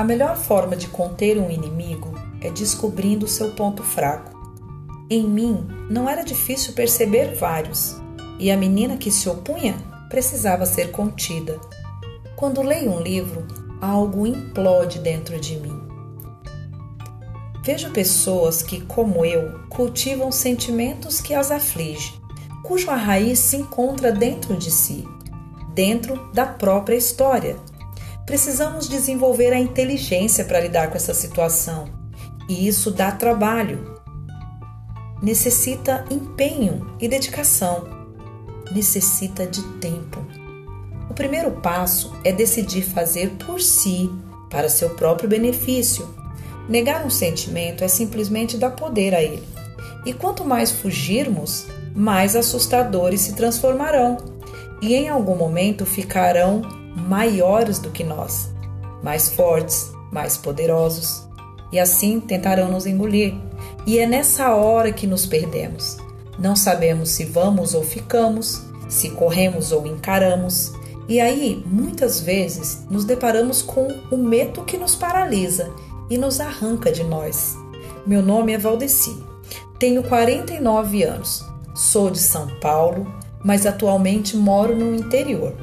A melhor forma de conter um inimigo é descobrindo seu ponto fraco. Em mim não era difícil perceber vários, e a menina que se opunha precisava ser contida. Quando leio um livro, algo implode dentro de mim. Vejo pessoas que, como eu, cultivam sentimentos que as afligem, cuja raiz se encontra dentro de si, dentro da própria história. Precisamos desenvolver a inteligência para lidar com essa situação, e isso dá trabalho. Necessita empenho e dedicação. Necessita de tempo. O primeiro passo é decidir fazer por si, para seu próprio benefício Negar um sentimento é simplesmente dar poder a ele. E quanto mais fugirmos, mais assustadores se transformarão e em algum momento ficarão maiores do que nós, mais fortes, mais poderosos, e assim tentarão nos engolir. E é nessa hora que nos perdemos. Não sabemos se vamos ou ficamos, se corremos ou encaramos. E aí, muitas vezes, nos deparamos com o medo que nos paralisa e nos arranca de nós. Meu nome é Valdeci, tenho 49 anos, sou de São Paulo, mas atualmente moro no interior.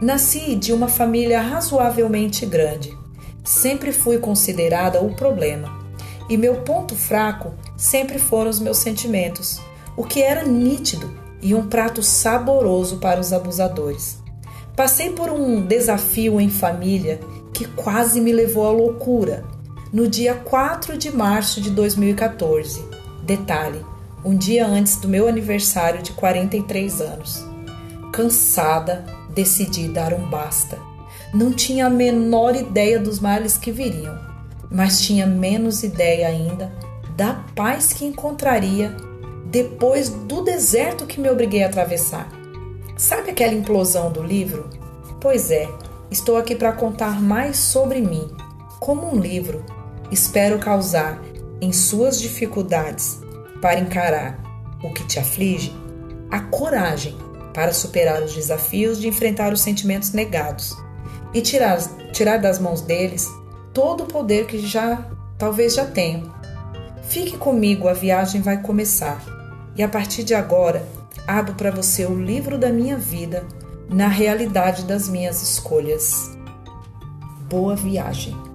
Nasci de uma família razoavelmente grande. Sempre fui considerada o problema. E meu ponto fraco sempre foram os meus sentimentos, o que era nítido e um prato saboroso para os abusadores. Passei por um desafio em família que quase me levou à loucura no dia 4 de março de 2014. Detalhe: um dia antes do meu aniversário de 43 anos. Cansada, decidi dar um basta. Não tinha a menor ideia dos males que viriam, mas tinha menos ideia ainda da paz que encontraria depois do deserto que me obriguei a atravessar. Sabe aquela implosão do livro? Pois é, estou aqui para contar mais sobre mim, como um livro espero causar em suas dificuldades para encarar o que te aflige a coragem para superar os desafios de enfrentar os sentimentos negados e tirar, tirar das mãos deles todo o poder que já talvez já tenham. Fique comigo, a viagem vai começar. E a partir de agora, abro para você o livro da minha vida na realidade das minhas escolhas. Boa viagem!